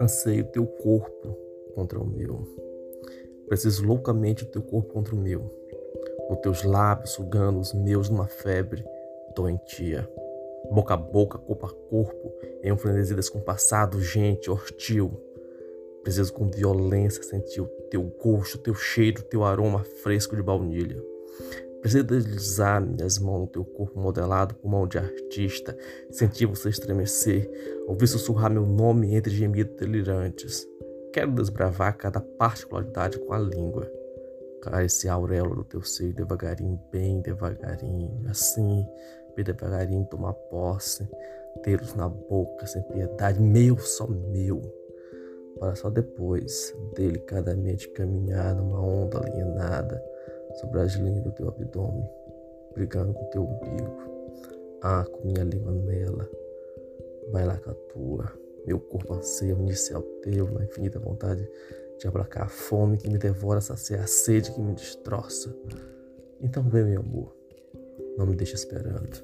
Anseio teu corpo contra o meu. Preciso loucamente do teu corpo contra o meu. Os teus lábios sugando os meus numa febre doentia. Boca a boca, corpo a corpo, em um frenesi descompassado, gente, hostil. Preciso com violência sentir o teu gosto, o teu cheiro, o teu aroma fresco de baunilha. Preciso deslizar minhas mãos no teu corpo modelado por mão de artista, sentir você estremecer, ouvir sussurrar meu nome entre gemidos delirantes. Quero desbravar cada particularidade com a língua. Esse auréola do teu seio devagarinho, bem devagarinho, assim, bem devagarinho tomar posse, tê-los na boca sem piedade, meu, só meu, para só depois, delicadamente caminhar numa onda alienada sobre as linhas do teu abdômen, brigando com teu umbigo. Ah, com minha língua nela, vai lá com a tua. Meu corpo anseia unir-se ao teu na infinita vontade de aplacar a fome que me devora, saciar a sede que me destroça. Então vem, meu amor, não me deixe esperando.